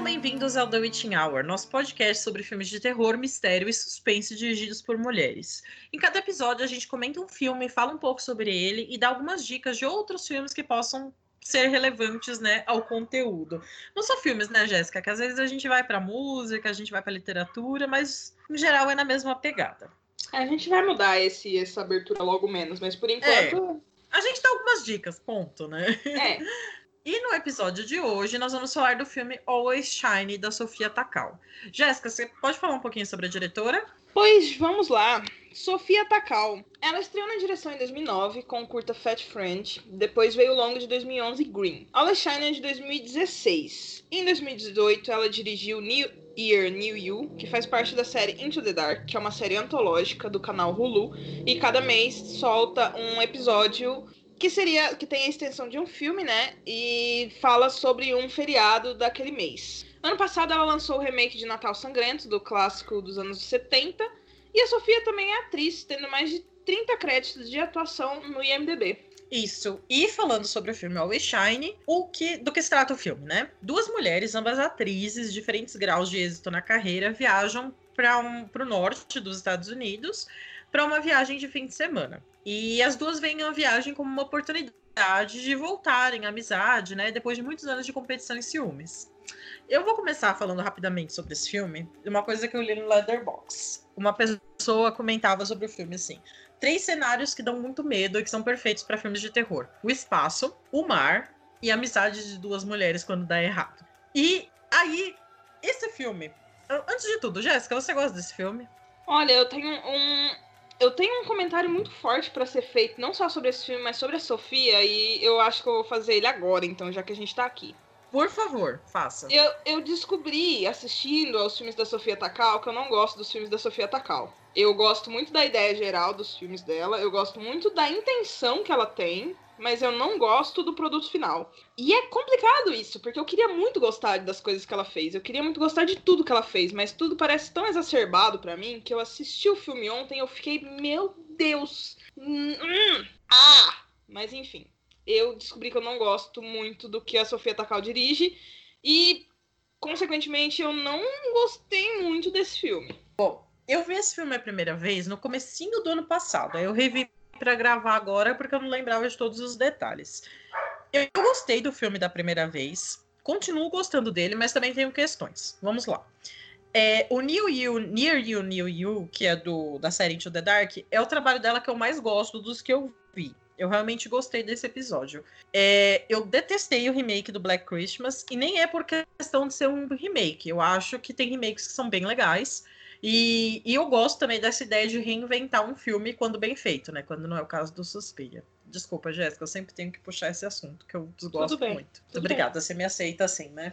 Sejam bem-vindos ao The Witching Hour, nosso podcast sobre filmes de terror, mistério e suspense dirigidos por mulheres. Em cada episódio, a gente comenta um filme, fala um pouco sobre ele e dá algumas dicas de outros filmes que possam ser relevantes, né, ao conteúdo. Não só filmes, né, Jéssica? Que às vezes a gente vai para música, a gente vai para literatura, mas em geral é na mesma pegada. A gente vai mudar esse, essa abertura logo menos, mas por enquanto. É. A gente dá algumas dicas, ponto, né? É. E no episódio de hoje, nós vamos falar do filme Always Shine, da Sofia Takal. Jéssica, você pode falar um pouquinho sobre a diretora? Pois vamos lá. Sofia Takal. Ela estreou na direção em 2009 com o curta Fat Friend. Depois veio o longo de 2011 Green. Always Shine é de 2016. Em 2018, ela dirigiu New Year, New You, que faz parte da série Into the Dark, que é uma série antológica do canal Hulu. E cada mês solta um episódio que seria que tem a extensão de um filme, né? E fala sobre um feriado daquele mês. Ano passado ela lançou o remake de Natal Sangrento, do clássico dos anos 70, e a Sofia também é atriz, tendo mais de 30 créditos de atuação no IMDb. Isso. E falando sobre o filme Always Shine, o que, do que se trata o filme, né? Duas mulheres, ambas atrizes, diferentes graus de êxito na carreira, viajam para um, o norte dos Estados Unidos para uma viagem de fim de semana. E as duas veem a viagem como uma oportunidade de voltarem à amizade, né? Depois de muitos anos de competição e ciúmes. Eu vou começar falando rapidamente sobre esse filme, uma coisa que eu li no Leatherbox. Uma pessoa comentava sobre o filme assim: três cenários que dão muito medo e que são perfeitos para filmes de terror: o espaço, o mar e a amizade de duas mulheres quando dá errado. E aí, esse filme. Antes de tudo, Jéssica, você gosta desse filme? Olha, eu tenho um, eu tenho um comentário muito forte para ser feito, não só sobre esse filme, mas sobre a Sofia, e eu acho que eu vou fazer ele agora, então, já que a gente tá aqui. Por favor, faça. Eu, eu descobri, assistindo aos filmes da Sofia Takal, que eu não gosto dos filmes da Sofia Takal. Eu gosto muito da ideia geral dos filmes dela, eu gosto muito da intenção que ela tem, mas eu não gosto do produto final. E é complicado isso, porque eu queria muito gostar das coisas que ela fez. Eu queria muito gostar de tudo que ela fez, mas tudo parece tão exacerbado para mim que eu assisti o filme ontem e eu fiquei, meu Deus. Hum, hum, ah! Mas enfim, eu descobri que eu não gosto muito do que a Sofia Takal dirige e consequentemente eu não gostei muito desse filme. Bom, eu vi esse filme a primeira vez no comecinho do ano passado. Aí eu revi para gravar agora porque eu não lembrava de todos os detalhes. Eu, gostei do filme da primeira vez, continuo gostando dele, mas também tenho questões. Vamos lá. É, o New You, Near You, New You, que é do, da série Into the Dark, é o trabalho dela que eu mais gosto dos que eu vi. Eu realmente gostei desse episódio. É, eu detestei o remake do Black Christmas, e nem é por questão de ser um remake. Eu acho que tem remakes que são bem legais. E, e, eu gosto também dessa ideia de reinventar um filme quando bem feito, né? Quando não é o caso do Suspira. Desculpa, Jéssica, eu sempre tenho que puxar esse assunto, que eu desgosto muito. Muito obrigada, bem. você me aceita assim, né?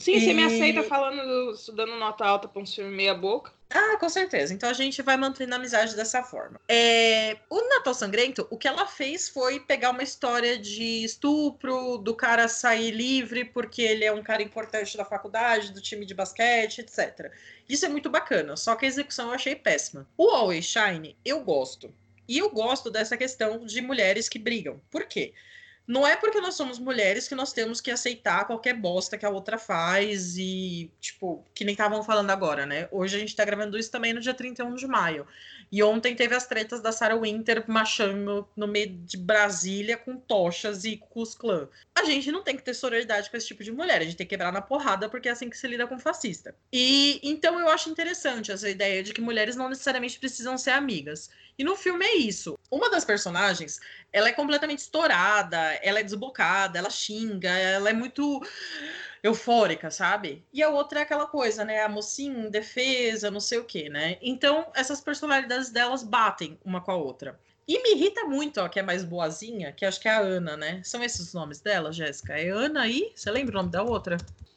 Sim, e... você me aceita falando, dando nota alta pra um filme meia boca. Ah, com certeza. Então a gente vai mantendo a amizade dessa forma. É... O Natal Sangrento, o que ela fez foi pegar uma história de estupro, do cara sair livre porque ele é um cara importante da faculdade, do time de basquete, etc. Isso é muito bacana, só que a execução eu achei péssima. O Always Shine, eu gosto. E eu gosto dessa questão de mulheres que brigam. Por quê? Não é porque nós somos mulheres que nós temos que aceitar qualquer bosta que a outra faz e, tipo, que nem estavam falando agora, né? Hoje a gente tá gravando isso também no dia 31 de maio. E ontem teve as tretas da Sarah Winter machando no meio de Brasília com tochas e Clã. A gente não tem que ter sororidade com esse tipo de mulher, a gente tem que quebrar na porrada porque é assim que se lida com fascista. E então eu acho interessante essa ideia de que mulheres não necessariamente precisam ser amigas. E no filme é isso. Uma das personagens, ela é completamente estourada, ela é desbocada, ela xinga, ela é muito eufórica, sabe? E a outra é aquela coisa, né? A mocinha, defesa, não sei o quê, né? Então, essas personalidades delas batem uma com a outra. E me irrita muito, ó, que é mais boazinha, que acho que é a Ana, né? São esses os nomes dela, Jéssica? É Ana e. Você lembra o nome da outra?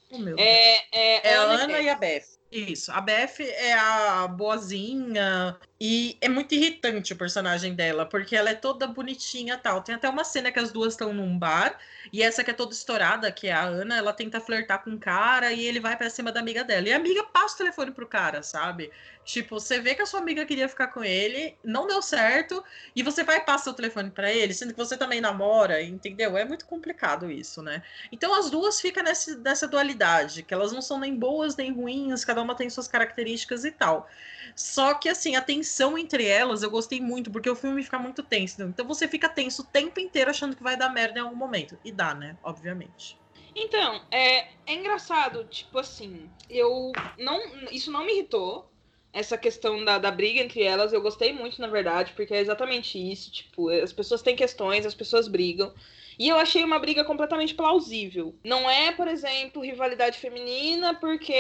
Oh, meu é, é, é, a Ana e a Beth. Isso, a Beth é a boazinha E é muito irritante o personagem dela, porque ela é toda bonitinha tal. Tem até uma cena que as duas estão num bar, e essa que é toda estourada, que é a Ana, ela tenta flertar com o cara e ele vai para cima da amiga dela. E a amiga passa o telefone pro cara, sabe? Tipo, você vê que a sua amiga queria ficar com ele, não deu certo, e você vai passar o telefone para ele, sendo que você também namora, entendeu? É muito complicado isso, né? Então as duas ficam nessa, nessa dualidade, que elas não são nem boas nem ruins, cada uma tem suas características e tal. Só que, assim, a tensão entre elas eu gostei muito, porque o filme fica muito tenso. Então você fica tenso o tempo inteiro achando que vai dar merda em algum momento. E dá, né? Obviamente. Então, é, é engraçado, tipo assim, eu não. Isso não me irritou essa questão da, da briga entre elas, eu gostei muito, na verdade, porque é exatamente isso. Tipo, as pessoas têm questões, as pessoas brigam. E eu achei uma briga completamente plausível. Não é, por exemplo, rivalidade feminina porque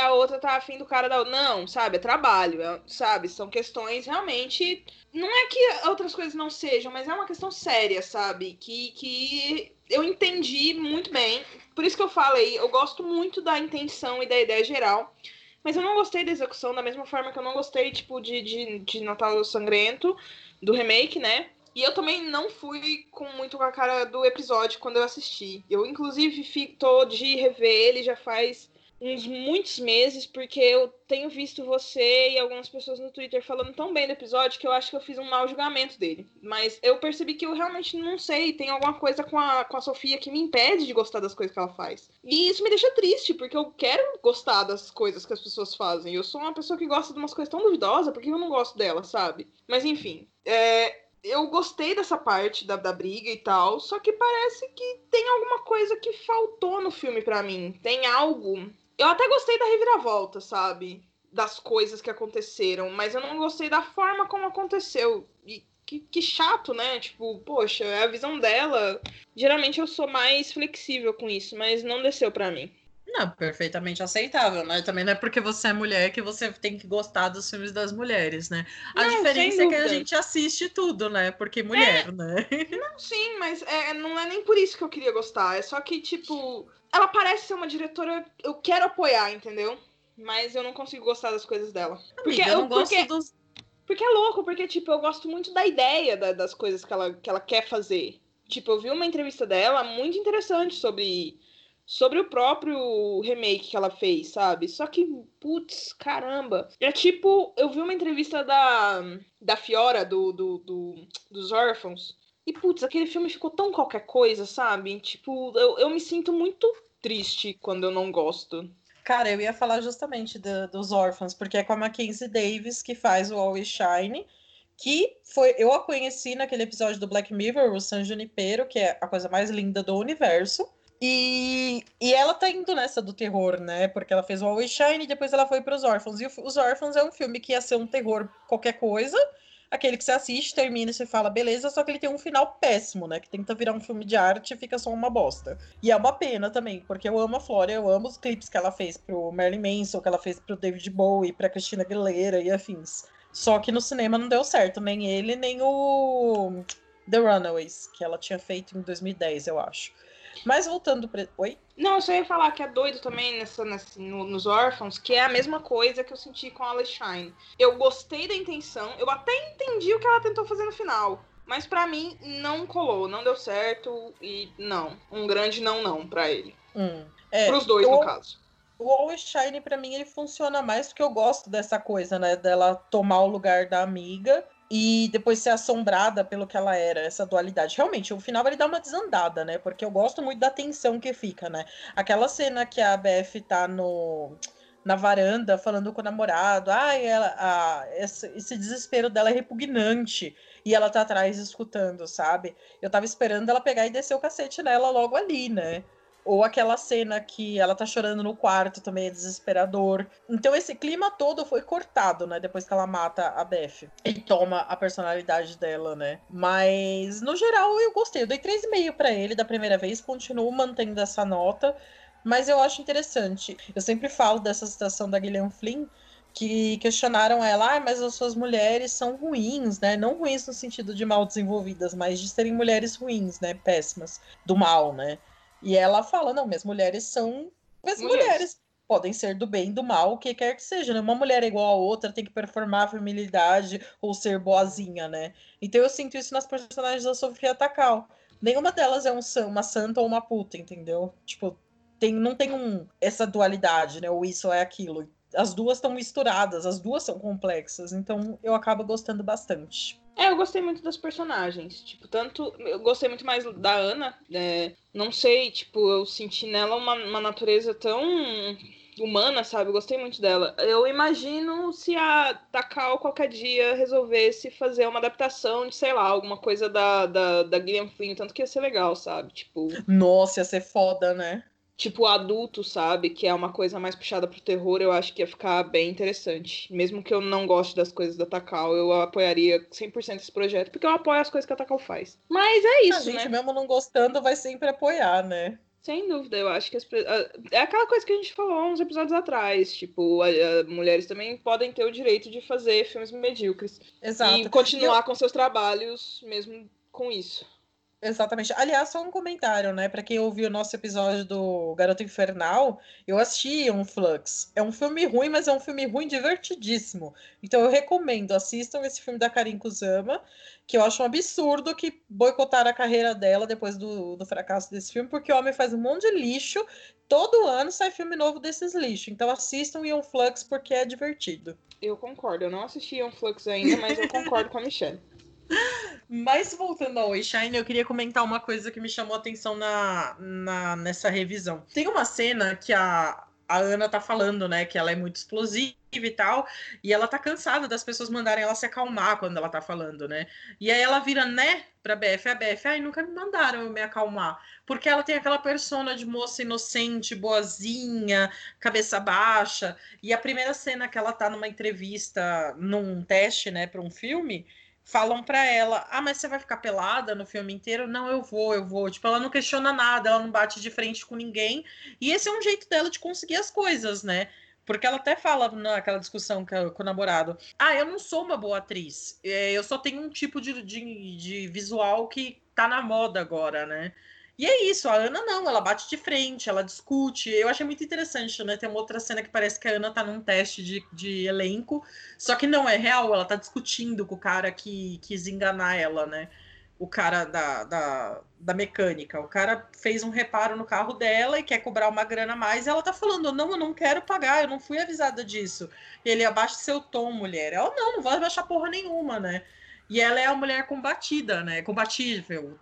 a outra tá afim do cara da outra. Não, sabe? É trabalho, é, sabe? São questões realmente. Não é que outras coisas não sejam, mas é uma questão séria, sabe? Que, que eu entendi muito bem. Por isso que eu falei, eu gosto muito da intenção e da ideia geral. Mas eu não gostei da execução, da mesma forma que eu não gostei, tipo, de, de, de Natal Sangrento, do remake, né? E eu também não fui com muito com a cara do episódio quando eu assisti. Eu, inclusive, tô de rever ele já faz uns muitos meses, porque eu tenho visto você e algumas pessoas no Twitter falando tão bem do episódio que eu acho que eu fiz um mau julgamento dele. Mas eu percebi que eu realmente não sei, tem alguma coisa com a, com a Sofia que me impede de gostar das coisas que ela faz. E isso me deixa triste, porque eu quero gostar das coisas que as pessoas fazem. Eu sou uma pessoa que gosta de umas coisas tão duvidosas, porque eu não gosto dela, sabe? Mas enfim, é, eu gostei dessa parte da, da briga e tal, só que parece que tem alguma coisa que faltou no filme para mim. Tem algo eu até gostei da reviravolta, sabe? Das coisas que aconteceram, mas eu não gostei da forma como aconteceu. E que, que, chato, né? Tipo, poxa, é a visão dela. Geralmente eu sou mais flexível com isso, mas não desceu para mim. Não, perfeitamente aceitável, né? Também não é porque você é mulher que você tem que gostar dos filmes das mulheres, né? A não, diferença é que a gente assiste tudo, né? Porque mulher, é... né? Não, sim, mas é, não é nem por isso que eu queria gostar. É só que, tipo, ela parece ser uma diretora. Eu quero apoiar, entendeu? Mas eu não consigo gostar das coisas dela. Porque Amiga, eu não gosto porque, dos. Porque é louco, porque, tipo, eu gosto muito da ideia da, das coisas que ela, que ela quer fazer. Tipo, eu vi uma entrevista dela muito interessante sobre, sobre o próprio remake que ela fez, sabe? Só que, putz, caramba. É tipo, eu vi uma entrevista da, da Fiora, do, do, do dos órfãos, e, putz, aquele filme ficou tão qualquer coisa, sabe? Tipo, eu, eu me sinto muito triste quando eu não gosto. Cara, eu ia falar justamente do, dos órfãos, porque é com a Mackenzie Davis que faz o Always Shine, que foi eu a conheci naquele episódio do Black Mirror, o San Junipero, que é a coisa mais linda do universo. E, e ela tá indo nessa do terror, né? Porque ela fez o Always Shine e depois ela foi para os Órfãos. E o, Os Órfãos é um filme que ia ser um terror qualquer coisa, aquele que você assiste, termina e você fala, beleza, só que ele tem um final péssimo, né? Que tenta virar um filme de arte e fica só uma bosta. E é uma pena também, porque eu amo a Flora, eu amo os clipes que ela fez pro Marilyn Manson, que ela fez pro David Bowie, pra Christina Aguilera e afins. Só que no cinema não deu certo, nem ele, nem o The Runaways, que ela tinha feito em 2010, eu acho. Mas voltando para. Oi? Não, eu só ia falar que é doido também nessa, nessa, no, nos órfãos, que é a mesma coisa que eu senti com a Alice Shine. Eu gostei da intenção, eu até entendi o que ela tentou fazer no final. Mas para mim não colou, não deu certo e não. Um grande não não para ele. Hum. É, Pros dois, eu, no caso. O Always Shine, pra mim, ele funciona mais porque eu gosto dessa coisa, né? Dela tomar o lugar da amiga e depois ser assombrada pelo que ela era, essa dualidade. Realmente, o final ele dá uma desandada, né? Porque eu gosto muito da tensão que fica, né? Aquela cena que a BF tá no na varanda falando com o namorado, ah, ela, ah, esse, esse desespero dela é repugnante e ela tá atrás escutando, sabe? Eu tava esperando ela pegar e descer o cacete nela logo ali, né? Ou aquela cena que ela tá chorando no quarto também é desesperador. Então esse clima todo foi cortado, né? Depois que ela mata a Beth. E toma a personalidade dela, né? Mas, no geral, eu gostei. Eu dei 3,5 para ele da primeira vez. Continuo mantendo essa nota. Mas eu acho interessante. Eu sempre falo dessa citação da Gillian Flynn que questionaram ela, ah, mas as suas mulheres são ruins, né? Não ruins no sentido de mal desenvolvidas, mas de serem mulheres ruins, né? Péssimas, do mal, né? E ela fala: não, minhas mulheres são as mulheres. mulheres. podem ser do bem, do mal, o que quer que seja, né? Uma mulher é igual a outra, tem que performar a feminilidade ou ser boazinha, né? Então eu sinto isso nas personagens da Sofia Takal. Nenhuma delas é um, uma santa ou uma puta, entendeu? Tipo, tem, não tem um, essa dualidade, né? Ou isso é aquilo. As duas estão misturadas, as duas são complexas, então eu acabo gostando bastante. É, eu gostei muito das personagens. Tipo, tanto. Eu gostei muito mais da Ana. É, não sei, tipo, eu senti nela uma, uma natureza tão humana, sabe? Eu gostei muito dela. Eu imagino se a Takao qualquer dia resolvesse fazer uma adaptação de, sei lá, alguma coisa da, da, da Gillian Flynn, tanto que ia ser legal, sabe? Tipo. Nossa, ia ser foda, né? Tipo, adulto, sabe? Que é uma coisa mais puxada pro terror, eu acho que ia ficar bem interessante. Mesmo que eu não goste das coisas da Takao, eu apoiaria 100% esse projeto, porque eu apoio as coisas que a Takao faz. Mas é isso, a gente, né? mesmo não gostando, vai sempre apoiar, né? Sem dúvida, eu acho que as, é aquela coisa que a gente falou uns episódios atrás, tipo, a, a, mulheres também podem ter o direito de fazer filmes medíocres Exato. e continuar eu... com seus trabalhos mesmo com isso. Exatamente. Aliás, só um comentário, né? Para quem ouviu o nosso episódio do Garoto Infernal, eu assisti um Flux. É um filme ruim, mas é um filme ruim divertidíssimo. Então eu recomendo, assistam esse filme da Karin Kusama, que eu acho um absurdo que boicotaram a carreira dela depois do, do fracasso desse filme, porque o homem faz um monte de lixo. Todo ano sai filme novo desses lixos. Então assistam Ion Flux porque é divertido. Eu concordo. Eu não assisti Ion Flux ainda, mas eu concordo com a Michelle. Mas voltando ao Shine, eu queria comentar uma coisa que me chamou a atenção na, na, nessa revisão. Tem uma cena que a, a Ana tá falando, né, que ela é muito explosiva e tal, e ela tá cansada das pessoas mandarem ela se acalmar quando ela tá falando, né? E aí ela vira, né, pra BF, a BF, ai, nunca me mandaram eu me acalmar, porque ela tem aquela persona de moça inocente, boazinha, cabeça baixa, e a primeira cena que ela tá numa entrevista, num teste, né, para um filme, falam para ela: "Ah, mas você vai ficar pelada no filme inteiro?" "Não, eu vou, eu vou". Tipo, ela não questiona nada, ela não bate de frente com ninguém. E esse é um jeito dela de conseguir as coisas, né? Porque ela até fala naquela discussão com, o namorado: Ah, eu não sou uma boa atriz. É, eu só tenho um tipo de, de, de visual que tá na moda agora, né? E é isso, a Ana não, ela bate de frente, ela discute. Eu achei muito interessante, né? Tem uma outra cena que parece que a Ana tá num teste de, de elenco, só que não é real, ela tá discutindo com o cara que quis enganar ela, né? O cara da, da, da mecânica. O cara fez um reparo no carro dela e quer cobrar uma grana a mais. Ela tá falando: Não, eu não quero pagar, eu não fui avisada disso. Ele abaixa seu tom, mulher. Ela não, não vai abaixar porra nenhuma, né? E ela é a mulher combatida, né? Combatível,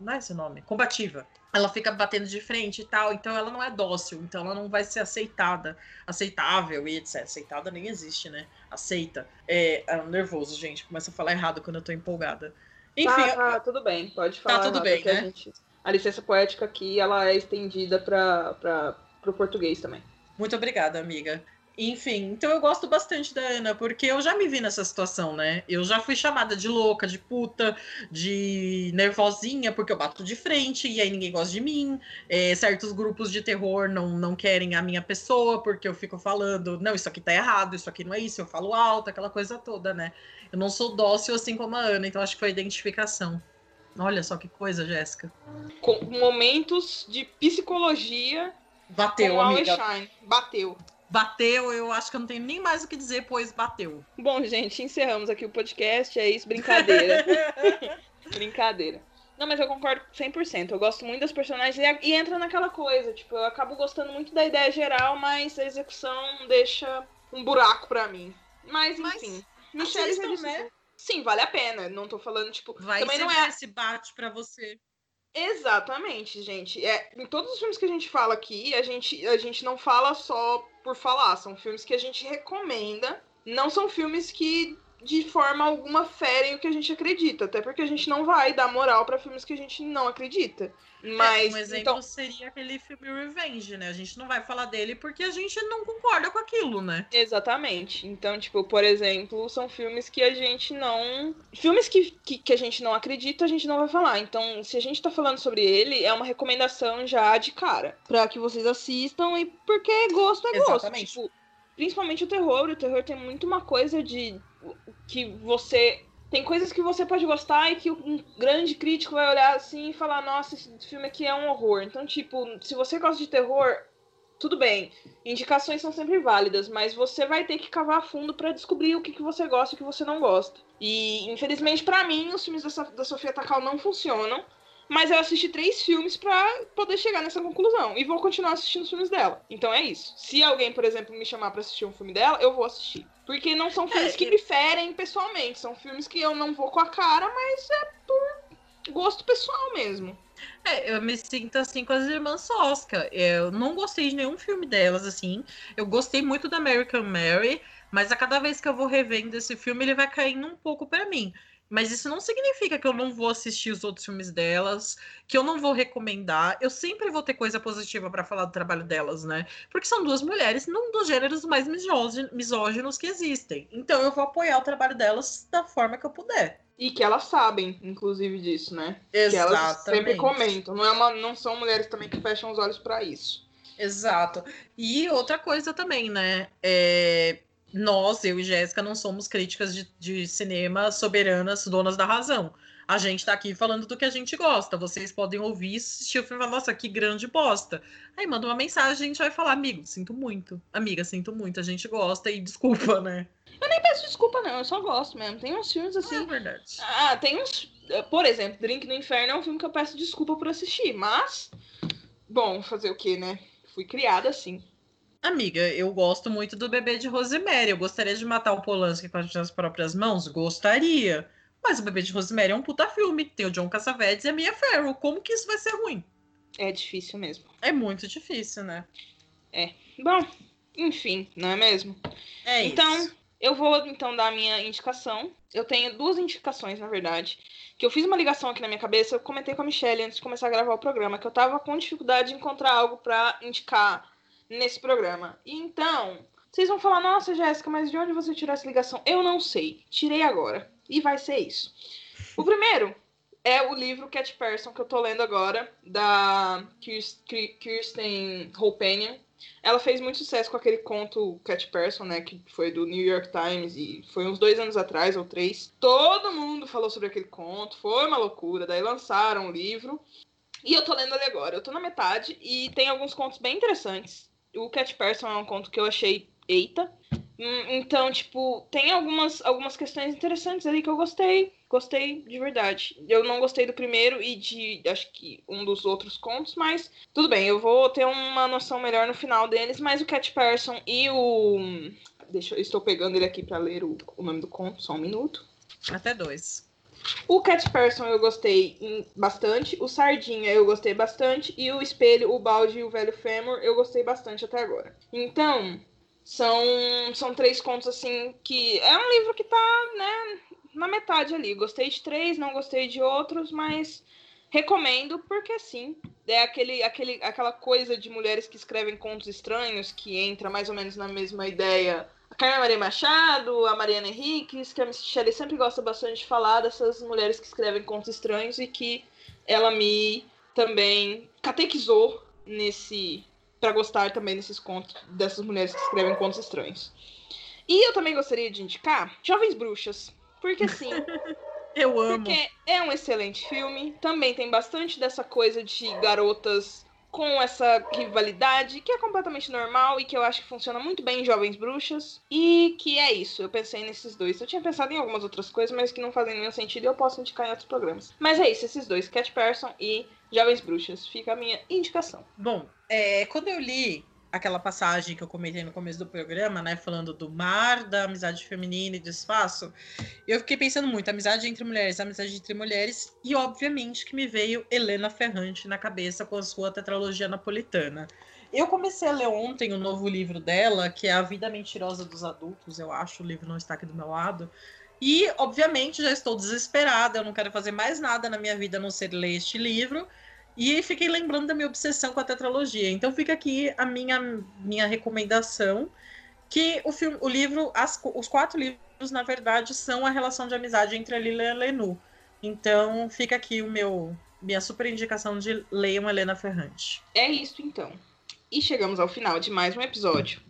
não é esse nome? Combativa. Ela fica batendo de frente e tal, então ela não é dócil, então ela não vai ser aceitada, aceitável e etc. Aceitada nem existe, né? Aceita. É, é nervoso, gente. Começa a falar errado quando eu tô empolgada. Enfim. Tá, tá tudo bem, pode falar. Tá tudo bem, né? A, gente... a, licença poética aqui, ela é estendida para o português também. Muito obrigada, amiga. Enfim, então eu gosto bastante da Ana, porque eu já me vi nessa situação, né? Eu já fui chamada de louca, de puta, de nervosinha, porque eu bato de frente e aí ninguém gosta de mim. É, certos grupos de terror não, não querem a minha pessoa, porque eu fico falando, não, isso aqui tá errado, isso aqui não é isso, eu falo alto, aquela coisa toda, né? Eu não sou dócil assim como a Ana, então acho que foi a identificação. Olha só que coisa, Jéssica. Com momentos de psicologia. Bateu, amiga. Bateu bateu, eu acho que eu não tenho nem mais o que dizer, pois bateu. Bom, gente, encerramos aqui o podcast, é isso, brincadeira. brincadeira. Não, mas eu concordo 100%. Eu gosto muito das personagens e, e, entra naquela coisa, tipo, eu acabo gostando muito da ideia geral, mas a execução deixa um buraco para mim. Mas, enfim. Mas, Michelle né? Sim, vale a pena. Não tô falando, tipo. Vai também não é esse bate para você. Exatamente, gente. É, em todos os filmes que a gente fala aqui, a gente, a gente não fala só por falar, são filmes que a gente recomenda. Não são filmes que de forma alguma ferem o que a gente acredita, até porque a gente não vai dar moral para filmes que a gente não acredita. Mas é, um exemplo então... seria aquele filme Revenge, né? A gente não vai falar dele porque a gente não concorda com aquilo, né? Exatamente. Então, tipo, por exemplo, são filmes que a gente não. Filmes que, que, que, a gente não acredita, a gente não vai falar. Então, se a gente tá falando sobre ele, é uma recomendação já de cara. Pra que vocês assistam e porque gosto é gosto. Exatamente. Tipo, principalmente o terror. O terror tem muito uma coisa de que você tem coisas que você pode gostar e que um grande crítico vai olhar assim e falar: Nossa, esse filme aqui é um horror. Então, tipo, se você gosta de terror, tudo bem, indicações são sempre válidas, mas você vai ter que cavar fundo para descobrir o que, que você gosta e o que você não gosta. E, infelizmente, para mim, os filmes da, da Sofia Takal não funcionam. Mas eu assisti três filmes para poder chegar nessa conclusão. E vou continuar assistindo os filmes dela. Então é isso. Se alguém, por exemplo, me chamar para assistir um filme dela, eu vou assistir. Porque não são filmes é, que me ferem pessoalmente. São filmes que eu não vou com a cara, mas é por gosto pessoal mesmo. É, eu me sinto assim com as irmãs Sosca. Eu não gostei de nenhum filme delas, assim. Eu gostei muito da American Mary, mas a cada vez que eu vou revendo esse filme, ele vai caindo um pouco para mim. Mas isso não significa que eu não vou assistir os outros filmes delas, que eu não vou recomendar. Eu sempre vou ter coisa positiva para falar do trabalho delas, né? Porque são duas mulheres num dos gêneros mais misóginos que existem. Então eu vou apoiar o trabalho delas da forma que eu puder. E que elas sabem, inclusive, disso, né? Exatamente. Que elas sempre comentam. Não, é uma, não são mulheres também que fecham os olhos para isso. Exato. E outra coisa também, né? É, nós, eu e Jéssica, não somos críticas de, de cinema soberanas, donas da razão. A gente tá aqui falando do que a gente gosta. Vocês podem ouvir, assistir o filme e falar, nossa, que grande bosta. Aí manda uma mensagem, a gente vai falar, amigo, sinto muito. Amiga, sinto muito, a gente gosta e desculpa, né? Eu nem peço desculpa, não, eu só gosto mesmo. Tem uns filmes assim. É verdade. Ah, tem uns. Por exemplo, Drink no Inferno é um filme que eu peço desculpa por assistir, mas. Bom, fazer o quê, né? Fui criada assim. Amiga, eu gosto muito do bebê de Rosemary. Eu gostaria de matar o Polanski com as próprias mãos? Gostaria. Mas o bebê de Rosemary é um puta filme. Tem o John Cassavetes e a Mia Farrow. Como que isso vai ser ruim? É difícil mesmo. É muito difícil, né? É. Bom, enfim, não é mesmo? É então, isso. eu vou então dar a minha indicação. Eu tenho duas indicações, na verdade. Que eu fiz uma ligação aqui na minha cabeça. Eu comentei com a Michelle antes de começar a gravar o programa que eu tava com dificuldade de encontrar algo para indicar nesse programa. Então, vocês vão falar: nossa, Jéssica, mas de onde você tirou essa ligação? Eu não sei. Tirei agora. E vai ser isso. O primeiro é o livro Cat Person que eu tô lendo agora, da Kirsten Holpenian. Ela fez muito sucesso com aquele conto Cat Person, né? Que foi do New York Times e foi uns dois anos atrás ou três. Todo mundo falou sobre aquele conto, foi uma loucura. Daí lançaram o livro. E eu tô lendo ele agora. Eu tô na metade e tem alguns contos bem interessantes o Cat Person é um conto que eu achei eita. Hum, então, tipo, tem algumas, algumas questões interessantes ali que eu gostei. Gostei de verdade. Eu não gostei do primeiro e de, acho que, um dos outros contos, mas tudo bem, eu vou ter uma noção melhor no final deles. Mas o Cat Person e o. Deixa eu estou pegando ele aqui para ler o, o nome do conto, só um minuto. Até dois. O Cat Person eu gostei bastante, o Sardinha eu gostei bastante, e o Espelho, o Balde e o Velho Fêmur eu gostei bastante até agora. Então, são, são três contos assim que. É um livro que tá, né, na metade ali. Gostei de três, não gostei de outros, mas recomendo porque sim. É aquele, aquele, aquela coisa de mulheres que escrevem contos estranhos que entra mais ou menos na mesma ideia Carmen Maria Machado, a Mariana Henriques, que a Michelle sempre gosta bastante de falar dessas mulheres que escrevem contos estranhos e que ela me também catequizou nesse para gostar também desses contos dessas mulheres que escrevem contos estranhos. E eu também gostaria de indicar Jovens Bruxas, porque assim, eu amo. Porque é um excelente filme, também tem bastante dessa coisa de garotas com essa rivalidade que é completamente normal e que eu acho que funciona muito bem em Jovens Bruxas. E que é isso, eu pensei nesses dois. Eu tinha pensado em algumas outras coisas, mas que não fazem nenhum sentido e eu posso indicar em outros programas. Mas é isso, esses dois, Cat Person e Jovens Bruxas. Fica a minha indicação. Bom, é, quando eu li aquela passagem que eu comentei no começo do programa, né, falando do mar, da amizade feminina e do espaço, eu fiquei pensando muito, amizade entre mulheres, amizade entre mulheres, e obviamente que me veio Helena Ferrante na cabeça com a sua tetralogia napolitana. Eu comecei a ler ontem o novo livro dela, que é A Vida Mentirosa dos Adultos, eu acho, o livro não está aqui do meu lado, e obviamente já estou desesperada, eu não quero fazer mais nada na minha vida a não ser ler este livro, e fiquei lembrando da minha obsessão com a tetralogia. Então fica aqui a minha, minha recomendação, que o, filme, o livro, as, os quatro livros, na verdade, são a relação de amizade entre a Lila e a Lenu. Então fica aqui o meu minha super indicação de leiam Helena Ferrante. É isso então. E chegamos ao final de mais um episódio.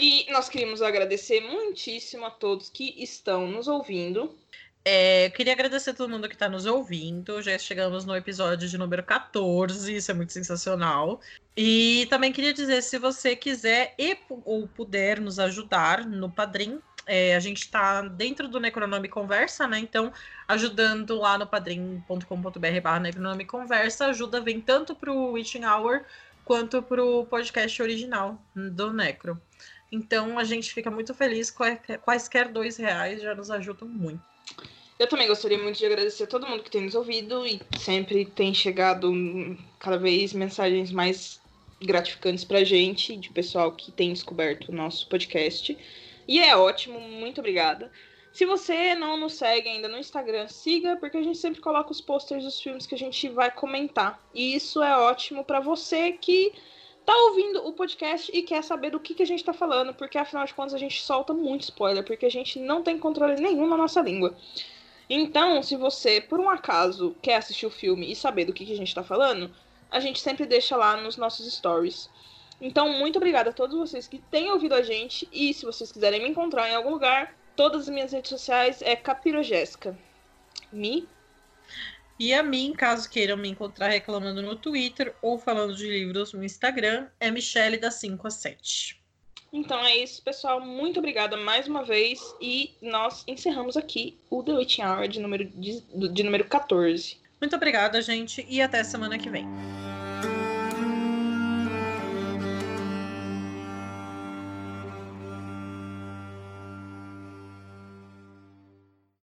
E nós queríamos agradecer muitíssimo a todos que estão nos ouvindo. É, queria agradecer a todo mundo que está nos ouvindo. Já chegamos no episódio de número 14, isso é muito sensacional. E também queria dizer, se você quiser e ou puder nos ajudar no Padrim, é, a gente está dentro do Necronome Conversa, né? Então, ajudando lá no padrim.com.br barra Necronome Conversa, ajuda vem tanto para o Witching Hour quanto para o podcast original do Necro. Então, a gente fica muito feliz, quaisquer dois reais já nos ajudam muito. Eu também gostaria muito de agradecer a todo mundo que tem nos ouvido e sempre tem chegado cada vez mensagens mais gratificantes pra gente, de pessoal que tem descoberto o nosso podcast. E é ótimo, muito obrigada. Se você não nos segue ainda no Instagram, siga, porque a gente sempre coloca os posters dos filmes que a gente vai comentar. E isso é ótimo para você que tá ouvindo o podcast e quer saber do que, que a gente tá falando, porque afinal de contas a gente solta muito spoiler, porque a gente não tem controle nenhum na nossa língua. Então, se você, por um acaso, quer assistir o filme e saber do que, que a gente tá falando, a gente sempre deixa lá nos nossos stories. Então, muito obrigada a todos vocês que têm ouvido a gente. E se vocês quiserem me encontrar em algum lugar, todas as minhas redes sociais é Capirogésica. Me. E a mim, caso queiram me encontrar reclamando no Twitter ou falando de livros no Instagram, é Michelle da 5 a 7. Então é isso, pessoal. Muito obrigada mais uma vez. E nós encerramos aqui o The Witching Hour de número, de, de número 14. Muito obrigada, gente, e até semana que vem.